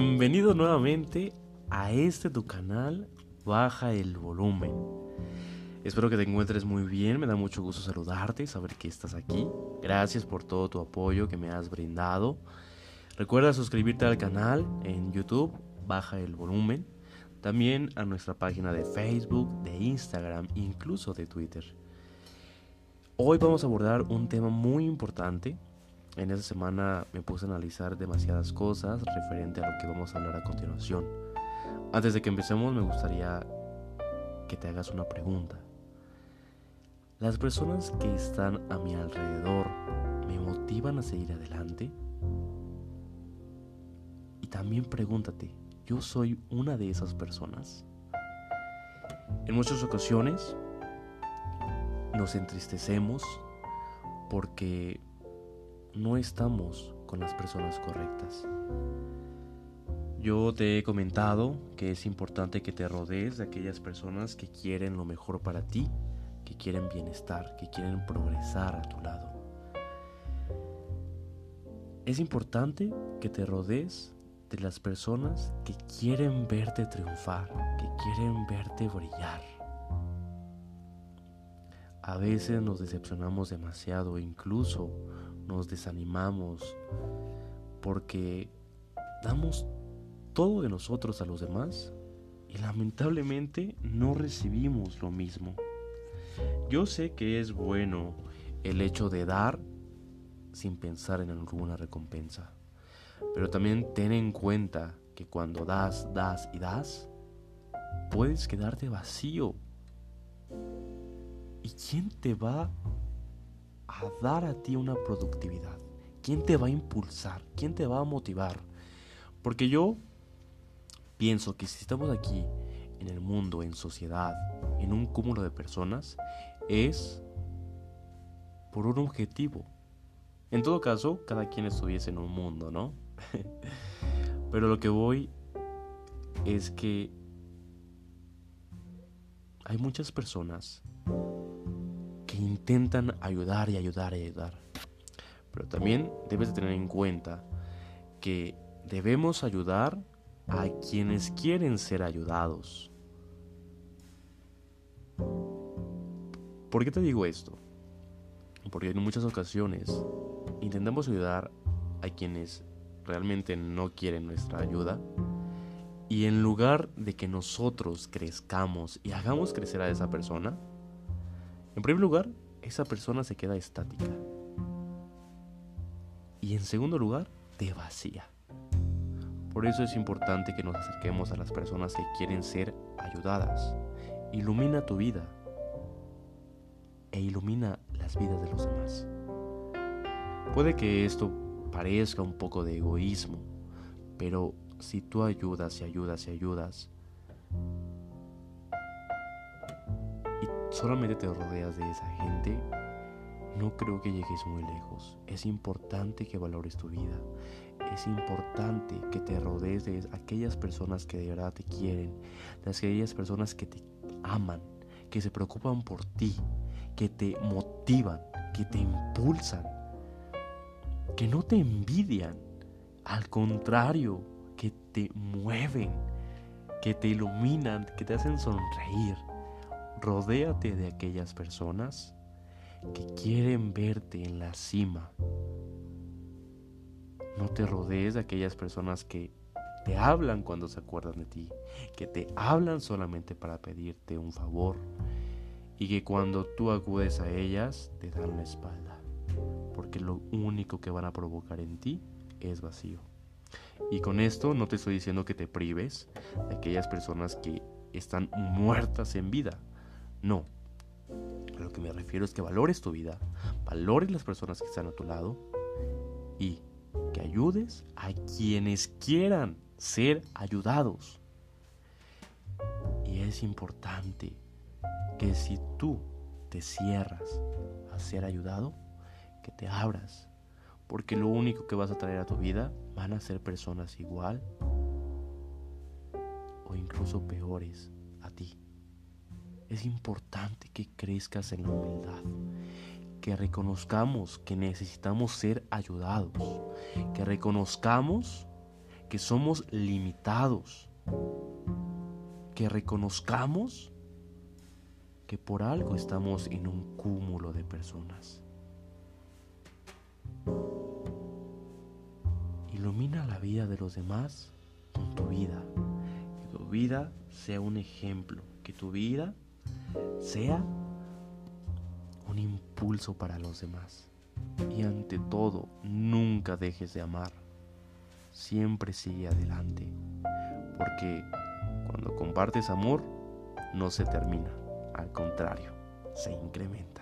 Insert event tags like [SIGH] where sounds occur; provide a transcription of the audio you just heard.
Bienvenido nuevamente a este tu canal Baja el volumen. Espero que te encuentres muy bien, me da mucho gusto saludarte saber que estás aquí. Gracias por todo tu apoyo que me has brindado. Recuerda suscribirte al canal en YouTube Baja el volumen, también a nuestra página de Facebook, de Instagram, incluso de Twitter. Hoy vamos a abordar un tema muy importante en esta semana me puse a analizar demasiadas cosas referente a lo que vamos a hablar a continuación. Antes de que empecemos me gustaría que te hagas una pregunta. ¿Las personas que están a mi alrededor me motivan a seguir adelante? Y también pregúntate, ¿yo soy una de esas personas? En muchas ocasiones nos entristecemos porque no estamos con las personas correctas. Yo te he comentado que es importante que te rodees de aquellas personas que quieren lo mejor para ti, que quieren bienestar, que quieren progresar a tu lado. Es importante que te rodees de las personas que quieren verte triunfar, que quieren verte brillar. A veces nos decepcionamos demasiado, incluso nos desanimamos, porque damos todo de nosotros a los demás y lamentablemente no recibimos lo mismo. Yo sé que es bueno el hecho de dar sin pensar en alguna recompensa, pero también ten en cuenta que cuando das, das y das, puedes quedarte vacío. ¿Y quién te va a dar a ti una productividad? ¿Quién te va a impulsar? ¿Quién te va a motivar? Porque yo pienso que si estamos aquí en el mundo, en sociedad, en un cúmulo de personas, es por un objetivo. En todo caso, cada quien estuviese en un mundo, ¿no? [LAUGHS] Pero lo que voy es que hay muchas personas intentan ayudar y ayudar y ayudar. Pero también debes de tener en cuenta que debemos ayudar a quienes quieren ser ayudados. ¿Por qué te digo esto? Porque en muchas ocasiones intentamos ayudar a quienes realmente no quieren nuestra ayuda y en lugar de que nosotros crezcamos y hagamos crecer a esa persona, en primer lugar, esa persona se queda estática. Y en segundo lugar, te vacía. Por eso es importante que nos acerquemos a las personas que quieren ser ayudadas. Ilumina tu vida e ilumina las vidas de los demás. Puede que esto parezca un poco de egoísmo, pero si tú ayudas y ayudas y ayudas, solamente te rodeas de esa gente, no creo que llegues muy lejos. Es importante que valores tu vida. Es importante que te rodees de aquellas personas que de verdad te quieren, de aquellas personas que te aman, que se preocupan por ti, que te motivan, que te impulsan, que no te envidian, al contrario, que te mueven, que te iluminan, que te hacen sonreír Rodéate de aquellas personas que quieren verte en la cima. No te rodees de aquellas personas que te hablan cuando se acuerdan de ti, que te hablan solamente para pedirte un favor y que cuando tú acudes a ellas te dan la espalda, porque lo único que van a provocar en ti es vacío. Y con esto no te estoy diciendo que te prives de aquellas personas que están muertas en vida, no. A lo que me refiero es que valores tu vida, valores las personas que están a tu lado y que ayudes a quienes quieran ser ayudados. Y es importante que si tú te cierras a ser ayudado, que te abras, porque lo único que vas a traer a tu vida van a ser personas igual o incluso peores es importante que crezcas en la humildad, que reconozcamos que necesitamos ser ayudados, que reconozcamos que somos limitados, que reconozcamos que por algo estamos en un cúmulo de personas. Ilumina la vida de los demás con tu vida. Que tu vida sea un ejemplo. Que tu vida sea un impulso para los demás. Y ante todo, nunca dejes de amar. Siempre sigue adelante. Porque cuando compartes amor, no se termina. Al contrario, se incrementa.